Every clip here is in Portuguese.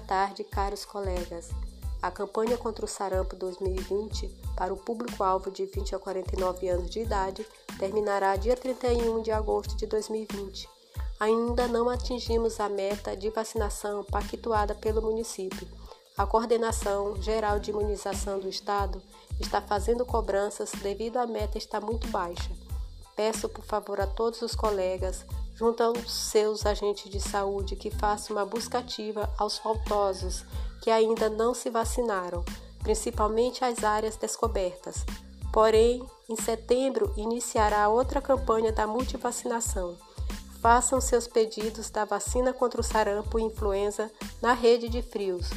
tarde, caros colegas. A campanha contra o sarampo 2020 para o público-alvo de 20 a 49 anos de idade terminará dia 31 de agosto de 2020. Ainda não atingimos a meta de vacinação pactuada pelo município. A Coordenação Geral de Imunização do Estado está fazendo cobranças devido à meta estar muito baixa. Peço por favor a todos os colegas junto aos seus agentes de saúde que façam uma busca ativa aos faltosos que ainda não se vacinaram, principalmente as áreas descobertas. Porém, em setembro iniciará outra campanha da multivacinação. Façam seus pedidos da vacina contra o sarampo e influenza na rede de frios.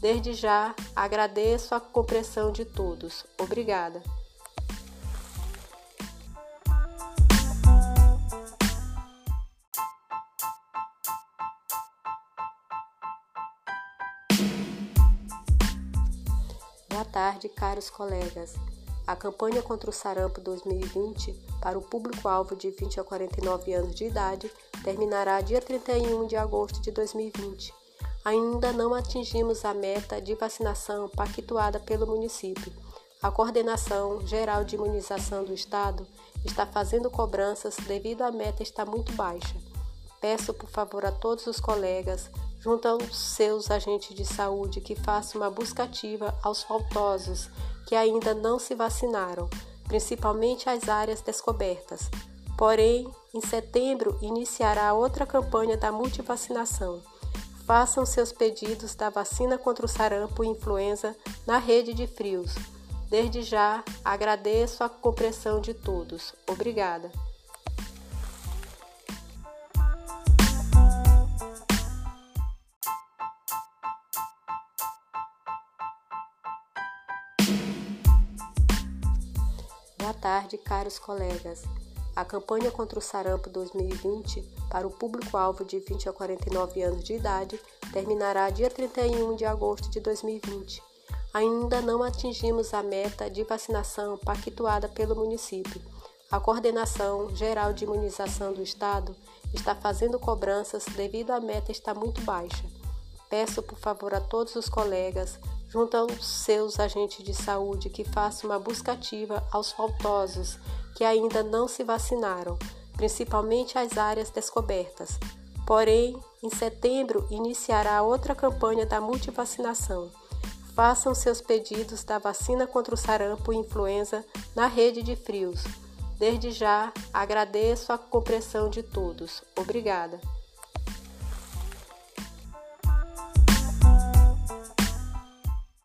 Desde já, agradeço a compreensão de todos. Obrigada. Tarde, caros colegas. A campanha contra o sarampo 2020 para o público-alvo de 20 a 49 anos de idade terminará dia 31 de agosto de 2020. Ainda não atingimos a meta de vacinação pactuada pelo município. A Coordenação Geral de Imunização do Estado está fazendo cobranças devido à meta estar muito baixa. Peço por favor a todos os colegas junto aos seus agentes de saúde que façam uma busca ativa aos faltosos que ainda não se vacinaram, principalmente as áreas descobertas. Porém, em setembro iniciará outra campanha da multivacinação. Façam seus pedidos da vacina contra o sarampo e influenza na rede de frios. Desde já, agradeço a compreensão de todos. Obrigada. Boa tarde, caros colegas. A campanha contra o sarampo 2020 para o público-alvo de 20 a 49 anos de idade terminará dia 31 de agosto de 2020. Ainda não atingimos a meta de vacinação pactuada pelo município. A Coordenação Geral de Imunização do Estado está fazendo cobranças devido à meta estar muito baixa. Peço por favor a todos os colegas junto aos seus agentes de saúde que façam uma busca ativa aos faltosos que ainda não se vacinaram, principalmente as áreas descobertas. Porém, em setembro iniciará outra campanha da multivacinação. Façam seus pedidos da vacina contra o sarampo e influenza na rede de frios. Desde já, agradeço a compreensão de todos. Obrigada.